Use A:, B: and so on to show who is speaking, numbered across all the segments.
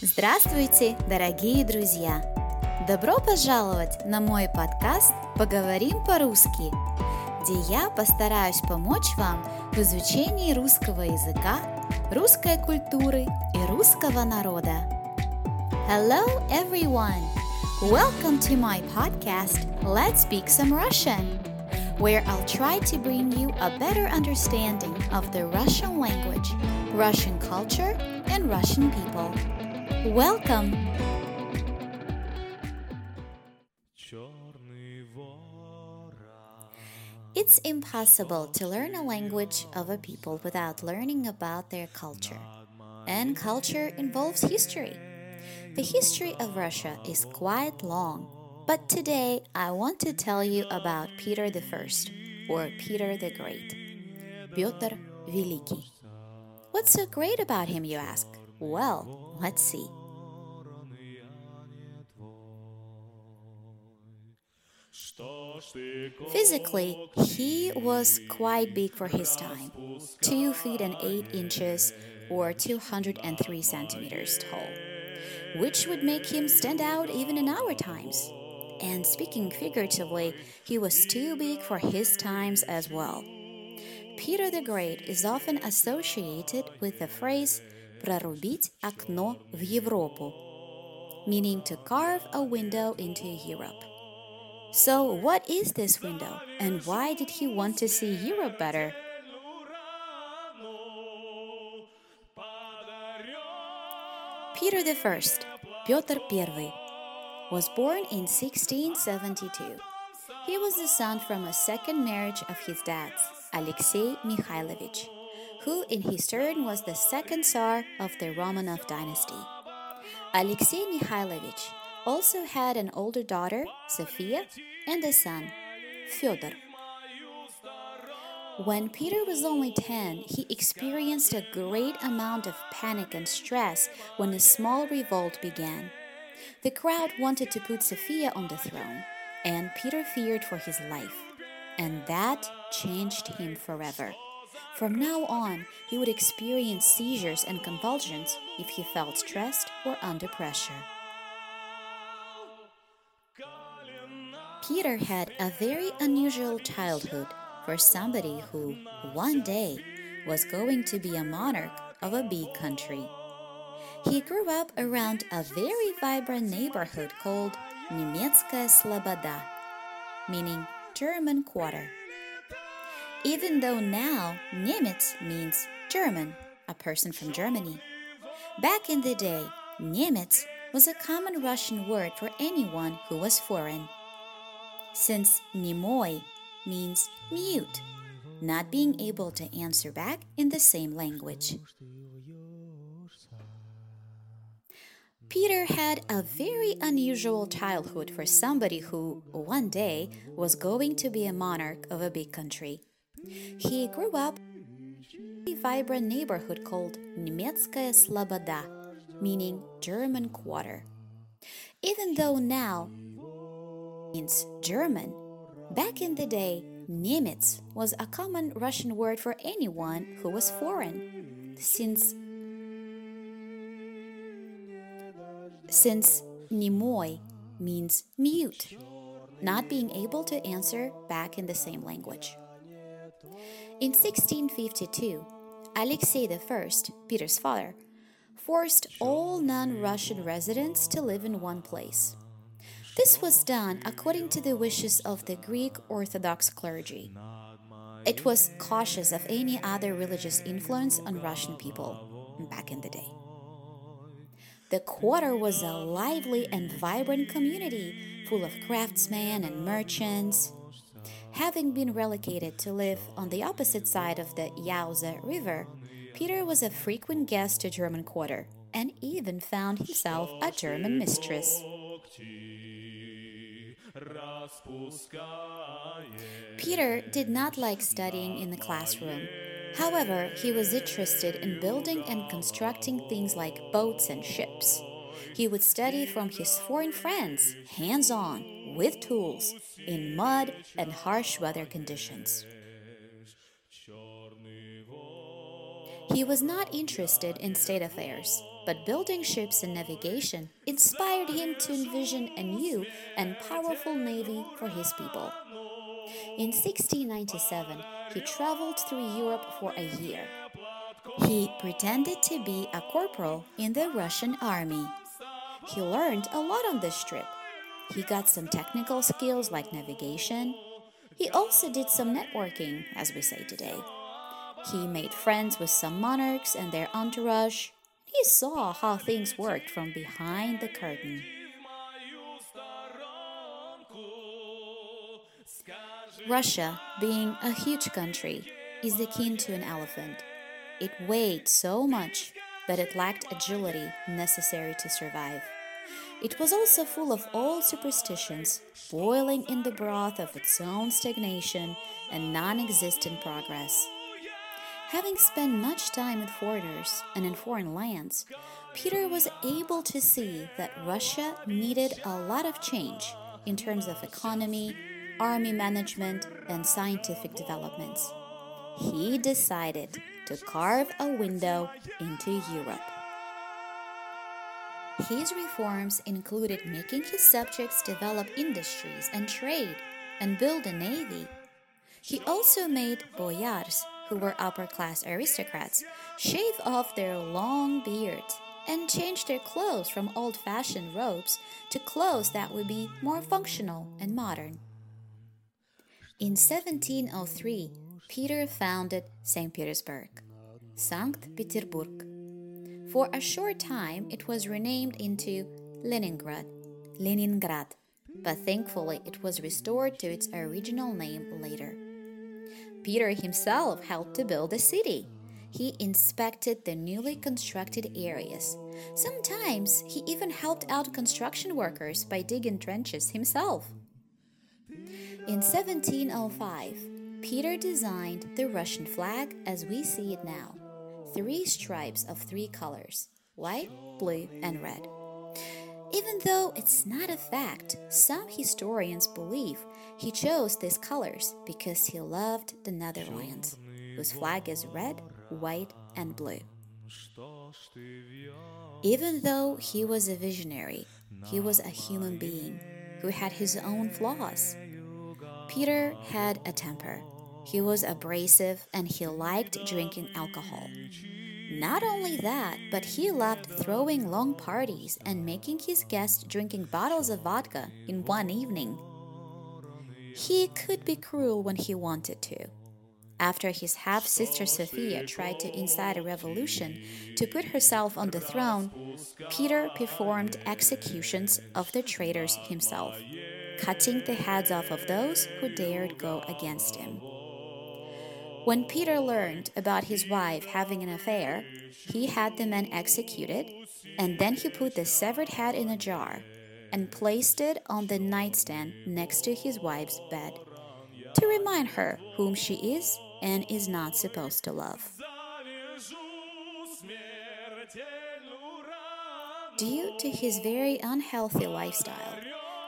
A: Здравствуйте, дорогие друзья! Добро пожаловать на мой подкаст «Поговорим по-русски», где я постараюсь помочь вам в изучении русского языка, русской культуры и русского народа. Hello, everyone! Welcome to my podcast, Let's Speak Some Russian, where I'll try to bring you a better understanding of the Russian language, Russian culture, and Russian people. Welcome! It's impossible to learn a language of a people without learning about their culture. And culture involves history. The history of Russia is quite long, but today I want to tell you about Peter the First, or Peter the Great. Pyotr Великий. What's so great about him, you ask? Well, let's see. Physically, he was quite big for his time 2 feet and 8 inches or 203 centimeters tall, which would make him stand out even in our times. And speaking figuratively, he was too big for his times as well. Peter the Great is often associated with the phrase прорубить окно в Европу, meaning to carve a window into Europe. So, what is this window, and why did he want to see Europe better? Peter I, Piotr I, was born in 1672. He was the son from a second marriage of his dad's, Alexei Mikhailovich who in his turn was the second Tsar of the Romanov dynasty. Alexei Mikhailovich also had an older daughter, Sophia, and a son, Fyodor. When Peter was only 10, he experienced a great amount of panic and stress when a small revolt began. The crowd wanted to put Sophia on the throne, and Peter feared for his life. And that changed him forever. From now on, he would experience seizures and convulsions if he felt stressed or under pressure. Peter had a very unusual childhood for somebody who, one day, was going to be a monarch of a big country. He grew up around a very vibrant neighborhood called Nemetskaya Sloboda, meaning German Quarter. Even though now Nemets means German, a person from Germany. Back in the day, Nemets was a common Russian word for anyone who was foreign. Since Nimoy means mute, not being able to answer back in the same language. Peter had a very unusual childhood for somebody who, one day, was going to be a monarch of a big country. He grew up in a vibrant neighborhood called Немецкая Слобода, meaning German Quarter. Even though now means German, back in the day, Nemets was a common Russian word for anyone who was foreign. Since since Nimoy means mute, not being able to answer back in the same language. In 1652, Alexei I, Peter's father, forced all non Russian residents to live in one place. This was done according to the wishes of the Greek Orthodox clergy. It was cautious of any other religious influence on Russian people back in the day. The quarter was a lively and vibrant community full of craftsmen and merchants, Having been relocated to live on the opposite side of the Yauza River, Peter was a frequent guest to German Quarter and even found himself a German mistress. Peter did not like studying in the classroom. However, he was interested in building and constructing things like boats and ships. He would study from his foreign friends, hands on, with tools, in mud and harsh weather conditions. He was not interested in state affairs, but building ships and navigation inspired him to envision a new and powerful navy for his people. In 1697, he traveled through Europe for a year. He pretended to be a corporal in the Russian army. He learned a lot on this trip. He got some technical skills like navigation. He also did some networking, as we say today. He made friends with some monarchs and their entourage. He saw how things worked from behind the curtain. Russia, being a huge country, is akin to an elephant. It weighed so much that it lacked agility necessary to survive. It was also full of old superstitions, boiling in the broth of its own stagnation and non existent progress. Having spent much time with foreigners and in foreign lands, Peter was able to see that Russia needed a lot of change in terms of economy, army management, and scientific developments. He decided to carve a window into Europe. His reforms included making his subjects develop industries and trade and build a navy. He also made boyars, who were upper class aristocrats, shave off their long beards and change their clothes from old fashioned robes to clothes that would be more functional and modern. In 1703, Peter founded St. Petersburg, Sankt Peterburg. For a short time, it was renamed into Leningrad, Leningrad, but thankfully it was restored to its original name later. Peter himself helped to build the city. He inspected the newly constructed areas. Sometimes he even helped out construction workers by digging trenches himself. In 1705, Peter designed the Russian flag as we see it now three stripes of three colors white, blue, and red. Even though it's not a fact, some historians believe he chose these colors because he loved the Netherlands, whose flag is red, white, and blue. Even though he was a visionary, he was a human being who had his own flaws. Peter had a temper he was abrasive and he liked drinking alcohol. Not only that, but he loved throwing long parties and making his guests drinking bottles of vodka in one evening. He could be cruel when he wanted to. After his half sister Sophia tried to incite a revolution to put herself on the throne, Peter performed executions of the traitors himself, cutting the heads off of those who dared go against him. When Peter learned about his wife having an affair, he had the men executed, and then he put the severed head in a jar and placed it on the nightstand next to his wife's bed to remind her whom she is and is not supposed to love. Due to his very unhealthy lifestyle,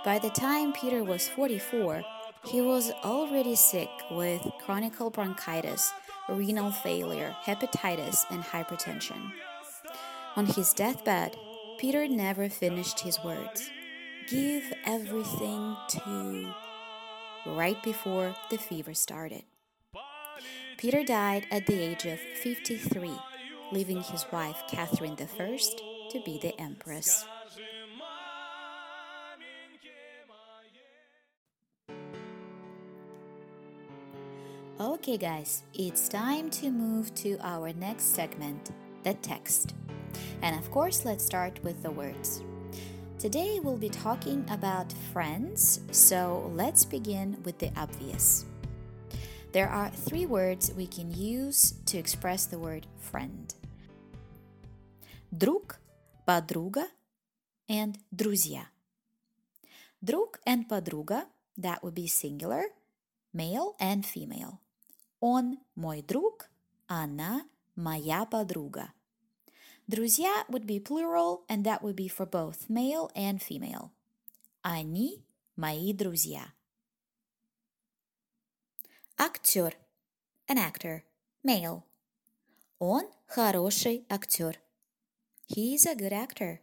A: by the time Peter was 44, he was already sick with chronic bronchitis, renal failure, hepatitis, and hypertension. On his deathbed, Peter never finished his words Give everything to. right before the fever started. Peter died at the age of 53, leaving his wife Catherine I to be the empress. Okay, guys, it's time to move to our next segment the text. And of course, let's start with the words. Today we'll be talking about friends, so let's begin with the obvious. There are three words we can use to express the word friend друг, подруга, and друзья. Друг and подруга, that would be singular, male and female. Он мой друг, она моя подруга. Друзья would be plural, and that would be for both male and female. Они мои друзья. Актер, an actor, male. Он хороший актер. He is a good actor.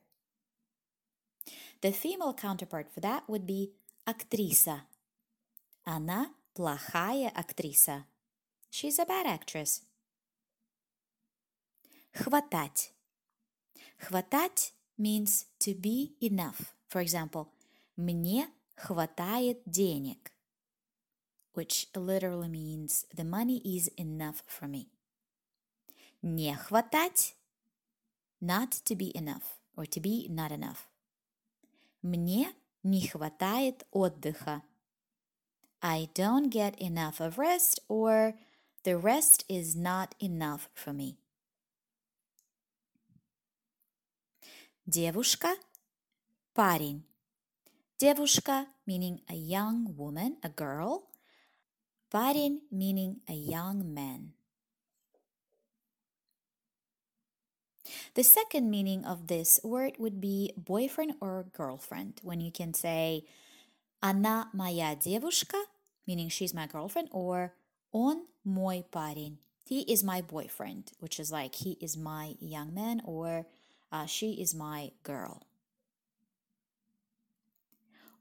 A: The female counterpart for that would be актриса. Она плохая актриса. She's a bad actress. Хватать. Хватать means to be enough. For example, мне хватает денег, which literally means the money is enough for me. Не хватать, not to be enough or to be not enough. Мне не хватает отдыха. I don't get enough of rest or the rest is not enough for me. Девушка, парень. Девушка meaning a young woman, a girl. Парень meaning a young man. The second meaning of this word would be boyfriend or girlfriend. When you can say Она моя девушка, meaning she's my girlfriend, or Он мой парень. He is my boyfriend, which is like he is my young man, or uh, she is my girl.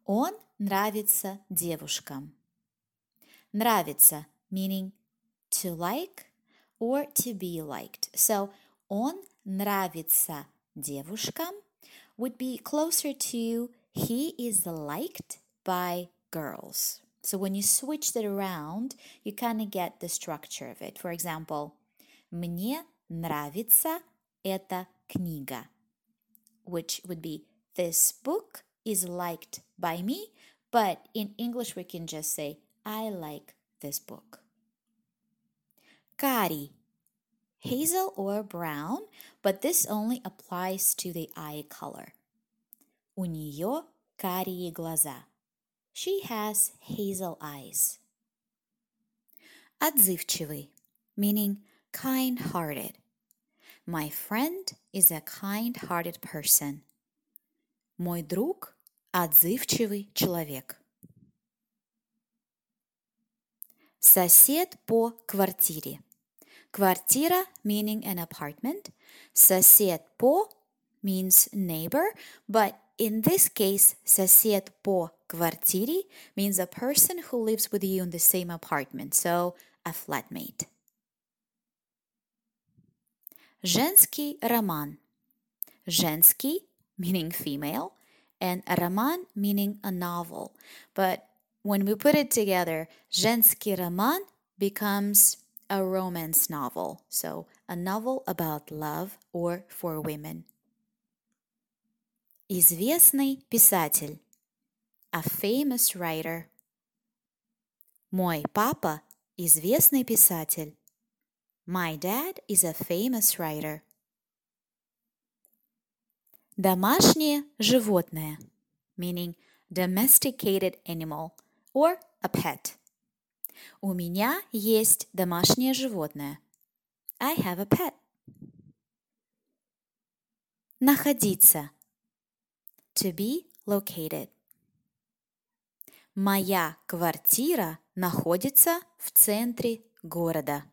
A: Он нравится девушкам. Нравится meaning to like or to be liked. So он нравится девушкам would be closer to he is liked by girls. So when you switch that around, you kind of get the structure of it. For example, мне нравится эта книга, which would be this book is liked by me, but in English we can just say I like this book. Карий hazel or brown, but this only applies to the eye color. У нее карие глаза. She has hazel eyes. Отзывчивый, meaning kind-hearted. My friend is a kind-hearted person. Мой друг – отзывчивый человек. Сосед по квартире. Квартира meaning an apartment. Сосед по means neighbor, but in this case, сосед по квартире means a person who lives with you in the same apartment, so a flatmate. Женский роман. Женский meaning female and роман meaning a novel. But when we put it together, женский роман becomes a romance novel, so a novel about love or for women. Известный писатель. A famous writer. Мой папа – известный писатель. My dad is a famous writer. Домашнее животное, meaning domesticated animal or a pet. У меня есть домашнее животное. I have a pet. Находиться. To be located. Моя квартира находится в центре города.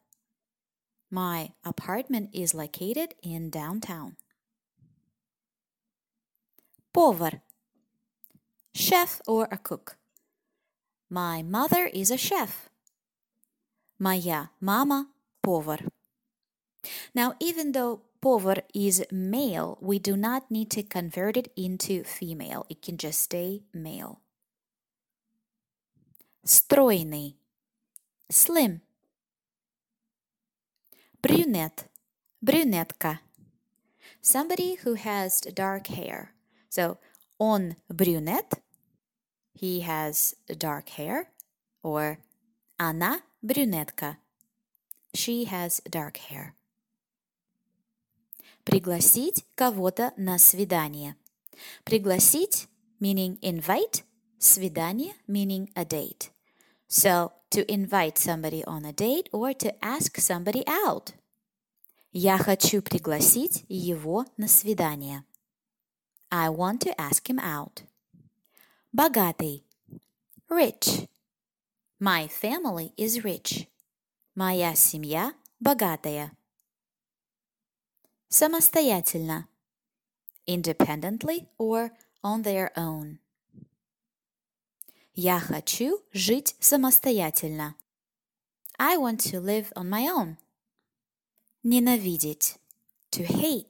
A: My apartment is located in downtown. Повар. Chef or a cook. My mother is a chef. Моя мама повар. Now, even though повар is male, we do not need to convert it into female. It can just stay male. Стройный. Slim. Brunette. Brunetка. Somebody who has dark hair. So, on brunette, he has dark hair. Or она брюнетка. She has dark hair. Пригласить кого-то на свидание. Пригласить meaning invite, свидание meaning a date. So, to invite somebody on a date or to ask somebody out. Я хочу пригласить его на свидание. I want to ask him out. Богатый. Rich. My family is rich. Моя семья богатая. самостоятельно. Independently or on their own. Я хочу жить самостоятельно. I want to live on my own. Ненавидеть. To hate.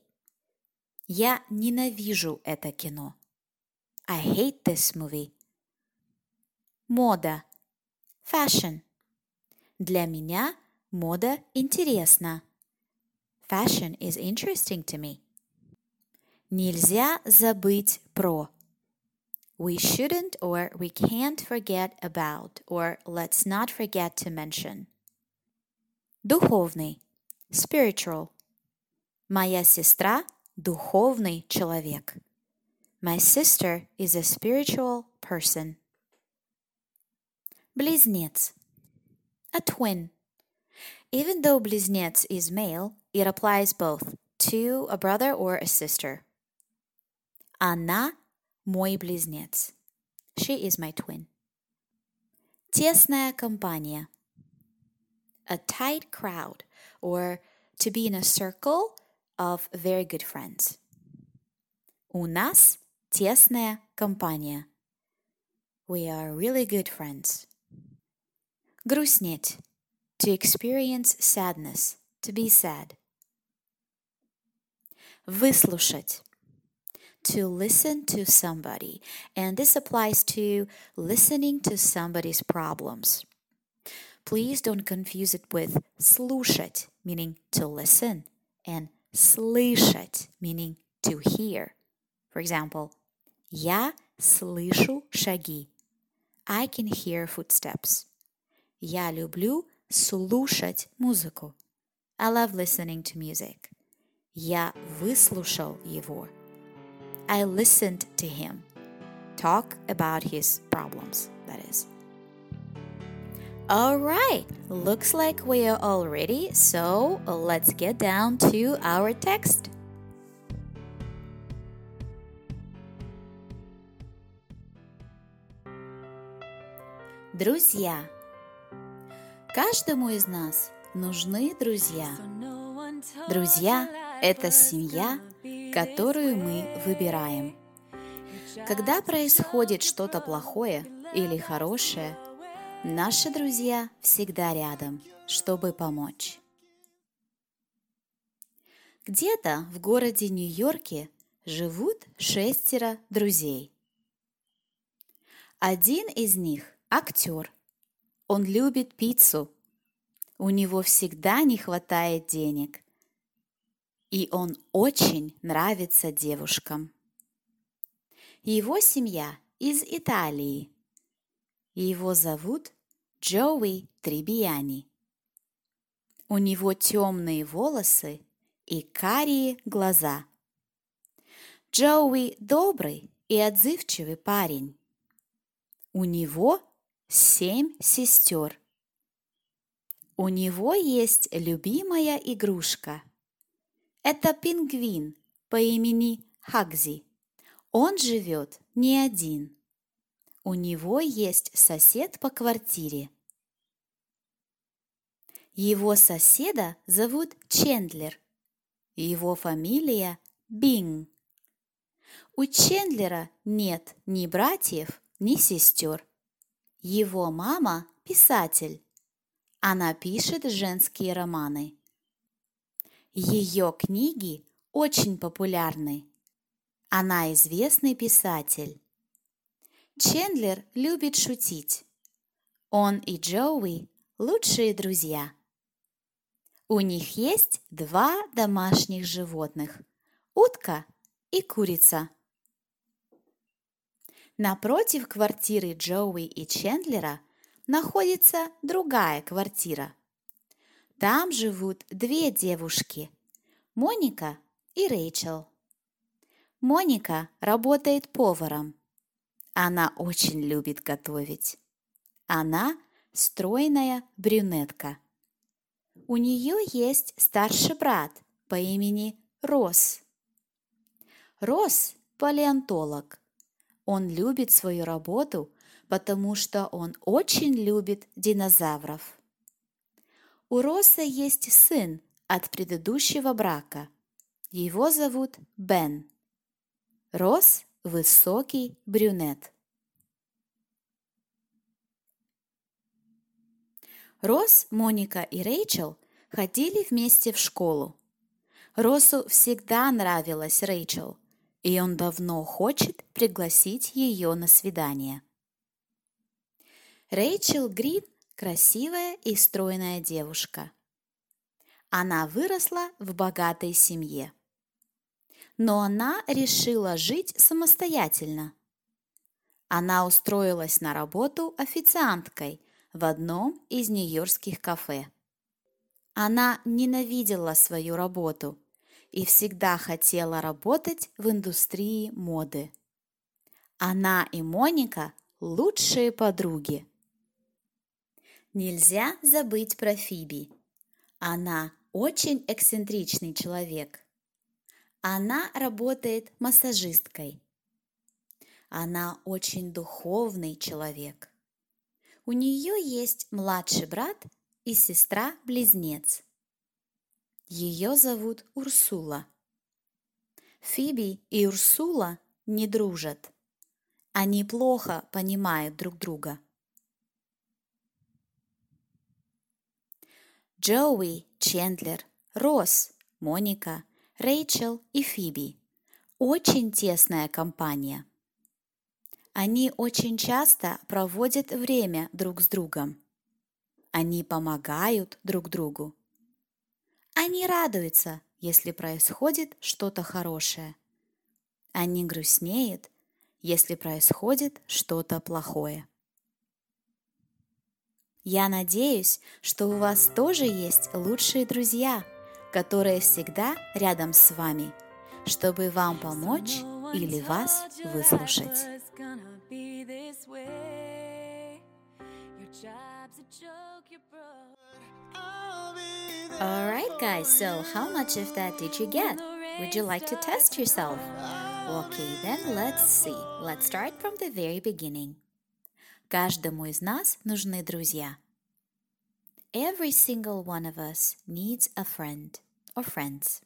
A: Я ненавижу это кино. I hate this movie. Мода. Fashion. Для меня мода интересна. Fashion is interesting to me. Нельзя забыть про. We shouldn't or we can't forget about or let's not forget to mention. Духовный. Spiritual. Моя сестра – духовный человек. My sister is a spiritual person. Близнец. A twin. Even though близнец is male, it applies both to a brother or a sister. Она мой близнец. She is my twin. Тесная компания. A tight crowd, or to be in a circle of very good friends. У нас тесная компания. We are really good friends. Грустнеть. To experience sadness. To be sad. Выслушать. To listen to somebody. And this applies to listening to somebody's problems. Please don't confuse it with слушать, meaning to listen, and слышать, meaning to hear. For example, я слышу шаги. I can hear footsteps. Я люблю слушать музыку. I love listening to music. Я выслушал его. I listened to him. Talk about his problems, that is. All right, looks like we are all ready, so let's get down to our text. Друзья. Каждому из нас нужны друзья. Друзья – это семья, которую мы выбираем. Когда происходит что-то плохое или хорошее, наши друзья всегда рядом, чтобы помочь. Где-то в городе Нью-Йорке живут шестеро друзей. Один из них – актер. Он любит пиццу. У него всегда не хватает денег и он очень нравится девушкам. Его семья из Италии. Его зовут Джоуи Трибияни. У него темные волосы и карие глаза. Джоуи добрый и отзывчивый парень. У него семь сестер. У него есть любимая игрушка – это пингвин по имени Хагзи. Он живет не один. У него есть сосед по квартире. Его соседа зовут Чендлер. Его фамилия Бинг. У Чендлера нет ни братьев, ни сестер. Его мама – писатель. Она пишет женские романы. Ее книги очень популярны. Она известный писатель. Чендлер любит шутить. Он и Джоуи – лучшие друзья. У них есть два домашних животных – утка и курица. Напротив квартиры Джоуи и Чендлера находится другая квартира – там живут две девушки – Моника и Рэйчел. Моника работает поваром. Она очень любит готовить. Она стройная брюнетка. У нее есть старший брат по имени Рос. Рос – палеонтолог. Он любит свою работу, потому что он очень любит динозавров. У Роса есть сын от предыдущего брака. Его зовут Бен. Рос – высокий брюнет. Рос, Моника и Рэйчел ходили вместе в школу. Росу всегда нравилась Рэйчел, и он давно хочет пригласить ее на свидание. Рэйчел Грин – красивая и стройная девушка. Она выросла в богатой семье. Но она решила жить самостоятельно. Она устроилась на работу официанткой в одном из нью-йоркских кафе. Она ненавидела свою работу и всегда хотела работать в индустрии моды. Она и Моника – лучшие подруги. Нельзя забыть про Фиби. Она очень эксцентричный человек. Она работает массажисткой. Она очень духовный человек. У нее есть младший брат и сестра-близнец. Ее зовут Урсула. Фиби и Урсула не дружат. Они плохо понимают друг друга. Джоуи, Чендлер, Росс, Моника, Рэйчел и Фиби. Очень тесная компания. Они очень часто проводят время друг с другом. Они помогают друг другу. Они радуются, если происходит что-то хорошее. Они грустнеют, если происходит что-то плохое. Я надеюсь, что у вас тоже есть лучшие друзья, которые всегда рядом с вами, чтобы вам помочь или вас выслушать. Alright guys, so how much of that did you get? Would you like to test yourself? Okay, then let's see. Let's start from the very beginning. Каждому из нас нужны друзья. Every single one of us needs a friend or friends.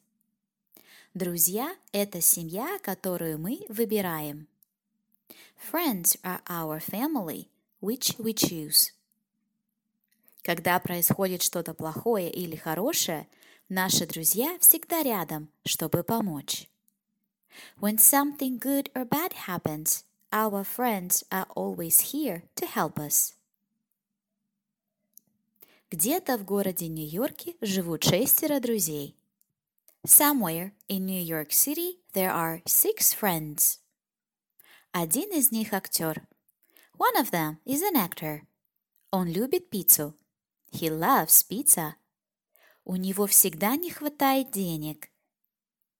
A: Друзья – это семья, которую мы выбираем. Friends are our family, which we choose. Когда происходит что-то плохое или хорошее, наши друзья всегда рядом, чтобы помочь. When something good or bad happens, Our friends are always here to help us. Где-то в городе Нью-Йорке живут шестеро друзей. Somewhere in New York City there are six friends. Один из них актер. One of them is an actor. Он любит пиццу. He loves pizza. У него всегда не хватает денег.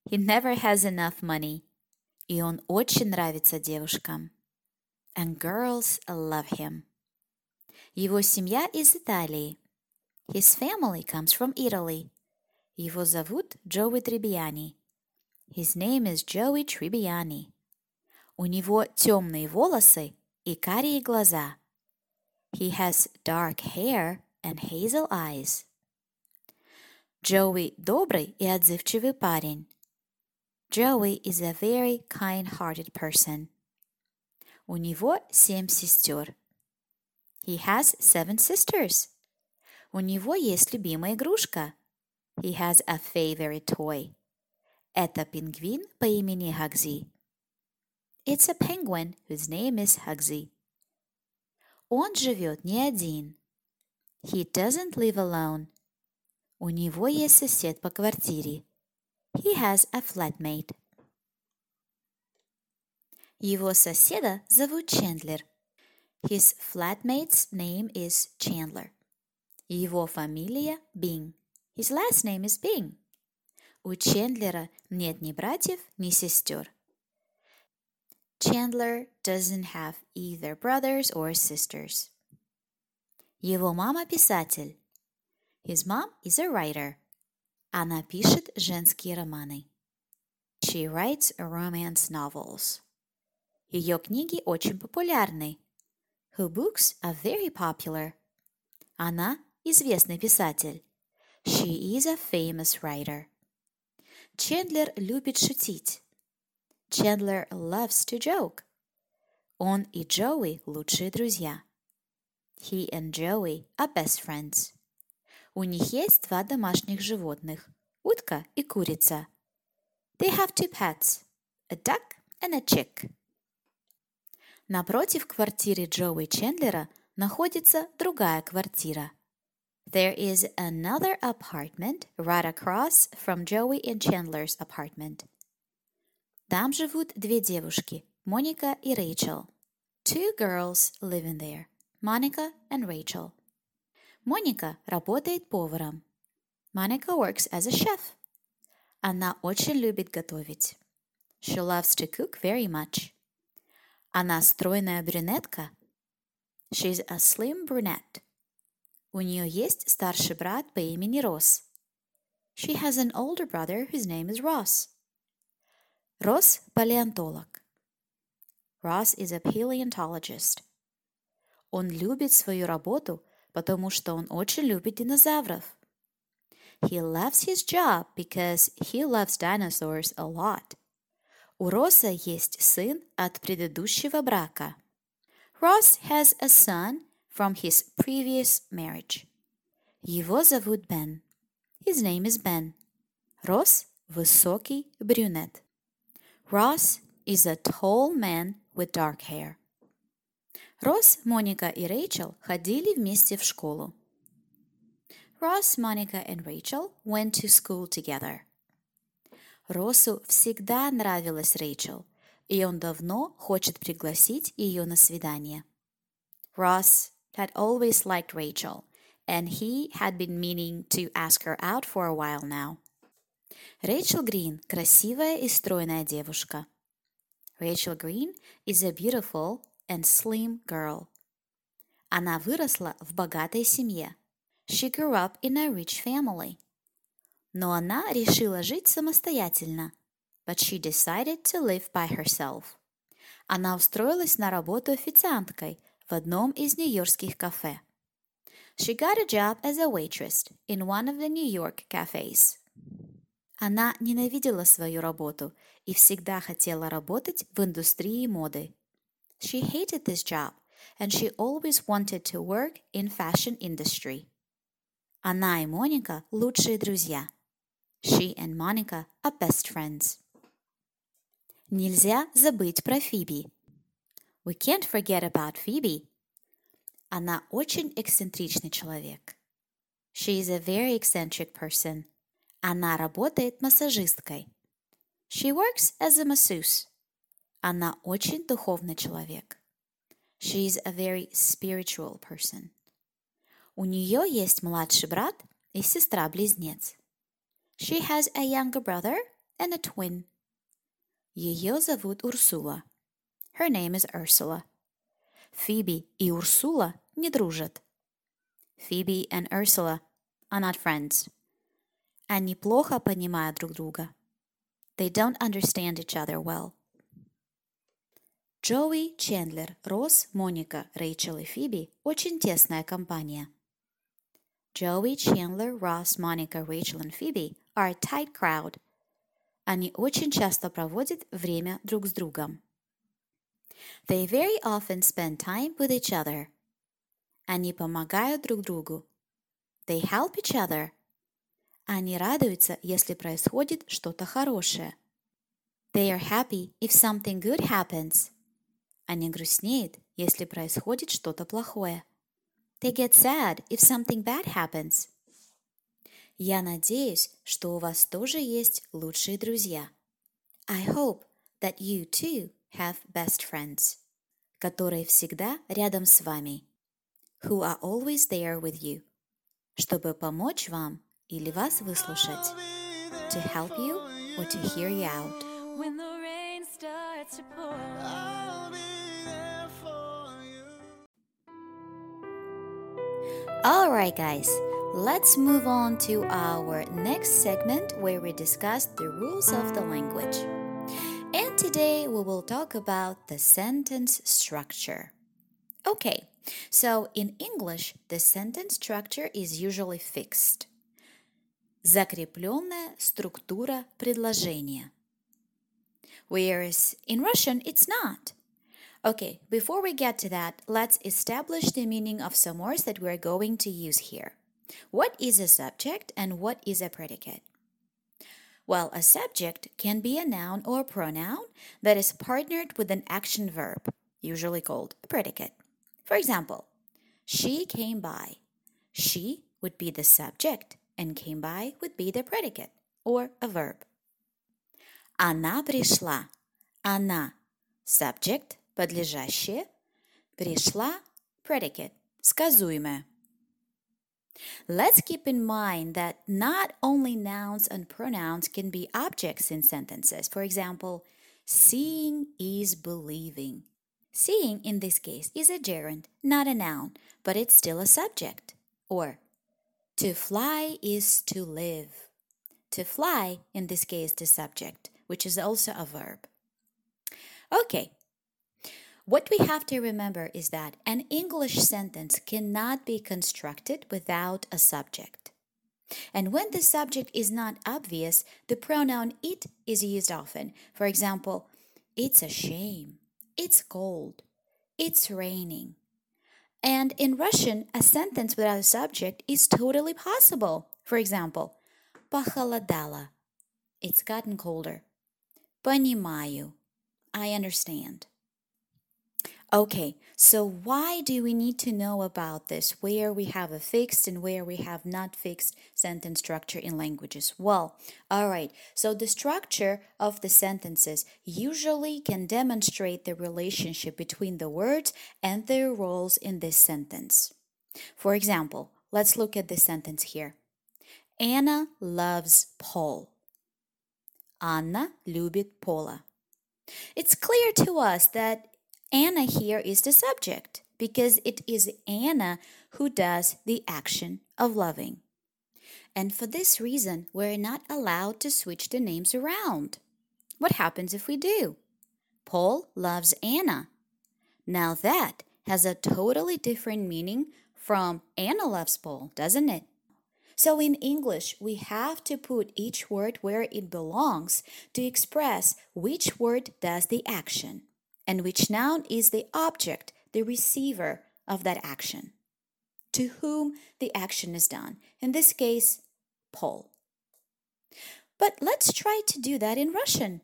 A: He never has enough money И он очень нравится девушкам. And girls love him. Его семья из Италии. His family comes from Italy. Его зовут Джоуи Трибиани. His name is Joey Tribbiani. У него темные волосы и карие глаза. He has dark hair and hazel eyes. Джоуи добрый и отзывчивый парень. Joey is a very kind-hearted person. У него семь сестер. He has seven sisters. У него есть любимая игрушка. He has a favorite toy. Это пингвин по имени Хагзи. It's a penguin whose name is Hugsy. Он живет не один. He doesn't live alone. У него есть сосед по квартире. He has a flatmate. Его соседа зовут Чендлер. His flatmate's name is Chandler. Его фамилия Бин. His last name is Bing. У Чендлера нет ни братьев, ни сестер. Chandler doesn't have either brothers or sisters. Его мама писатель. His mom is a writer. Она пишет женские романы. She writes romance novels. Ее книги очень популярны. Her books are very popular. Она известный писатель. She is a famous writer. Чендлер любит шутить. Chandler loves to joke. Он и Джоуи лучшие друзья. He and Joey are best friends. У них есть два домашних животных – утка и курица. They have two pets – a duck and a chick. Напротив квартиры Джоуи Чендлера находится другая квартира. There is another apartment right across from Joey and Chandler's apartment. Там живут две девушки, Моника и Рэйчел. Two girls live in there, Monica and Rachel. Моника работает поваром. Monica works as a chef. Она очень любит готовить. She loves to cook very much. Она стройная брюнетка. She's a slim brunette. У нее есть старший брат по имени Росс. She has an older brother whose name is Ross. Росс – палеонтолог. Ross is a paleontologist. Он любит свою работу, потому что он очень любит динозавров. He loves his job because he loves dinosaurs a lot. У Росса есть сын от предыдущего брака. Ross has a son from his previous marriage. Его зовут Бен. His name is Ben. Росс – высокий брюнет. Ross is a tall man with dark hair. Росс, Моника и Рэйчел ходили вместе в школу. Ross, Monica, and Rachel went to school together. Россу всегда нравилась Рэйчел, и он давно хочет пригласить ее на свидание. Ross had always liked Rachel, and he had been meaning to ask her out for a while now. Рэйчел Грин – красивая и стройная девушка. Rachel Green is a beautiful and slim girl. Она выросла в богатой семье. She grew up in a rich family. Но она решила жить самостоятельно. But she decided to live by herself. Она устроилась на работу официанткой в одном из нью-йоркских кафе. She got a job as a waitress in one of the New York cafes. Она ненавидела свою работу и всегда хотела работать в индустрии моды. She hated this job, and she always wanted to work in fashion industry. Она и Моника – лучшие друзья. She and Monica are best friends. Нельзя забыть про Фиби. We can't forget about Phoebe. Она очень эксцентричный человек. She is a very eccentric person. Она работает массажисткой. She works as a masseuse. Она очень духовный человек. She's a very spiritual person. У нее есть младший брат и сестра-близнец. She has a younger brother and a twin. Ее зовут Урсула. Her name is Ursula. Фиби и Урсула не дружат. Phoebe and Ursula are not friends. Они плохо понимают друг друга. They don't understand each other well. Джоуи, Чендлер, Росс, Моника, Рэйчел и Фиби – очень тесная компания. Joey, Chandler, Ross, Monica, Rachel and Phoebe are a tight crowd. Они очень часто проводят время друг с другом. They very often spend time with each other. Они помогают друг другу. They help each other. Они радуются, если происходит что-то хорошее. They are happy if something good happens. Они грустнеют, если происходит что-то плохое. They get sad if something bad happens. Я надеюсь, что у вас тоже есть лучшие друзья. I hope that you too have best friends, которые всегда рядом с вами, who are always there with you, чтобы помочь вам или вас выслушать, to help you or to hear you out. When the rain starts to pour. Alright, guys, let's move on to our next segment where we discuss the rules of the language. And today we will talk about the sentence structure. Okay, so in English, the sentence structure is usually fixed. закрепленная структура предложения. Whereas in Russian, it's not. Okay, before we get to that, let's establish the meaning of some words that we're going to use here. What is a subject and what is a predicate? Well, a subject can be a noun or pronoun that is partnered with an action verb, usually called a predicate. For example, she came by. She would be the subject and came by would be the predicate or a verb. Она пришла. Она subject, подлежащее, пришла predicate, сказуемое. Let's keep in mind that not only nouns and pronouns can be objects in sentences. For example, seeing is believing. Seeing in this case is a gerund, not a noun, but it's still a subject. Or to fly is to live. To fly, in this case, the subject, which is also a verb. Okay. What we have to remember is that an English sentence cannot be constructed without a subject. And when the subject is not obvious, the pronoun it is used often. For example, it's a shame, it's cold, it's raining. And in Russian, a sentence without a subject is totally possible. For example, Похолодало. It's gotten colder. Понимаю. I understand. Okay, so why do we need to know about this? Where we have a fixed and where we have not fixed sentence structure in languages? Well, all right, so the structure of the sentences usually can demonstrate the relationship between the words and their roles in this sentence. For example, let's look at this sentence here. Anna loves Paul. Anna любит Пола. It's clear to us that Anna here is the subject because it is Anna who does the action of loving. And for this reason, we're not allowed to switch the names around. What happens if we do? Paul loves Anna. Now that has a totally different meaning from Anna loves Paul, doesn't it? So in English, we have to put each word where it belongs to express which word does the action and which noun is the object, the receiver of that action, to whom the action is done. In this case, Paul. But let's try to do that in Russian.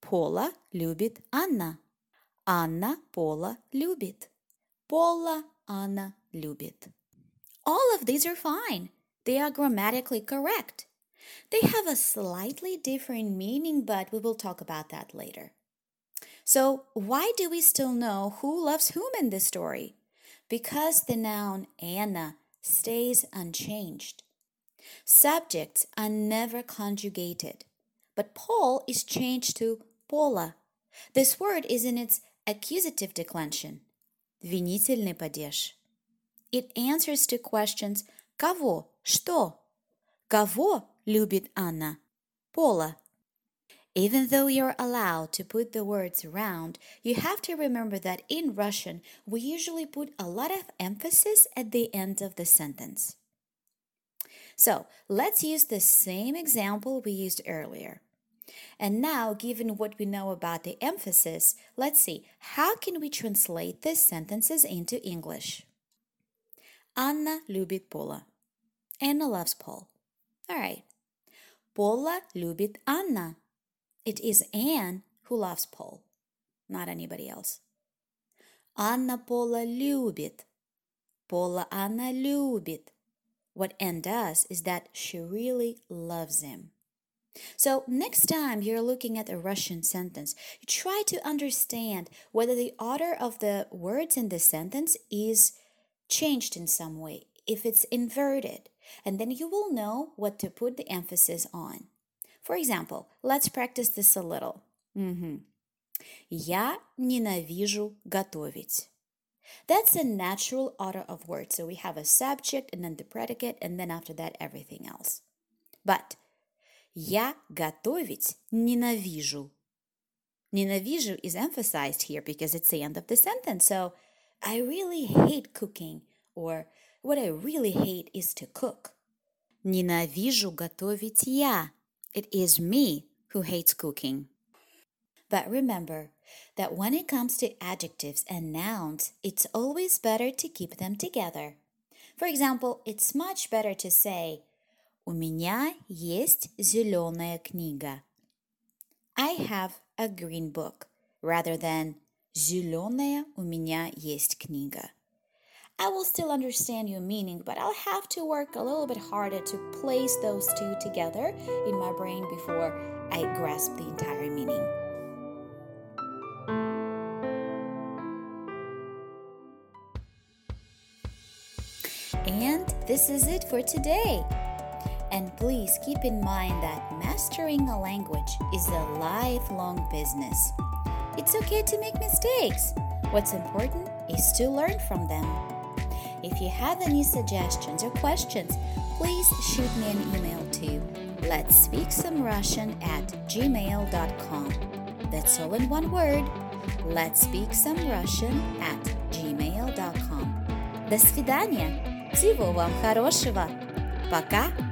A: Пола любит Анна. Анна Пола любит. Пола Анна любит. All of these are fine. They are grammatically correct. They have a slightly different meaning, but we will talk about that later. So, why do we still know who loves whom in this story? Because the noun Anna stays unchanged. Subjects are never conjugated, but Paul is changed to Пола. This word is in its accusative declension. Винительный падеж. It answers to questions Кого? Что? Кого любит Анна? Пола. Even though you're allowed to put the words around, you have to remember that in Russian, we usually put a lot of emphasis at the end of the sentence. So let's use the same example we used earlier. And now, given what we know about the emphasis, let's see how can we translate these sentences into English. Anna любит Пола. Anna loves Paul. All right. Пола любит Анна. It is Anne who loves Paul, not anybody else. Анна Пола любит. Пола Anna любит. What Anne does is that she really loves him. So, next time you're looking at a Russian sentence, you try to understand whether the order of the words in the sentence is changed in some way, if it's inverted, and then you will know what to put the emphasis on. For example, let's practice this a little. Mm-hmm. Я ненавижу готовить. That's a natural order of words. So we have a subject and then the predicate, and then after that, everything else. But я готовить ненавижу. Ненавижу is emphasized here because it's the end of the sentence. So I really hate cooking, or what I really hate is to cook. Ненавижу готовить я. It is me who hates cooking. But remember that when it comes to adjectives and nouns, it's always better to keep them together. For example, it's much better to say У меня есть зеленая книга. I have a green book rather than Зеленая у меня есть книга. I will still understand your meaning, but I'll have to work a little bit harder to place those two together in my brain before I grasp the entire meaning. And this is it for today. And please keep in mind that mastering a language is a lifelong business. It's okay to make mistakes. What's important is to learn from them. If you have any suggestions or questions, please shoot me an email to let's speak some Russian at gmail.com. That's all in one word. Let's speak some Russian at gmail.com. До свидания! Всего вам хорошего! Пока!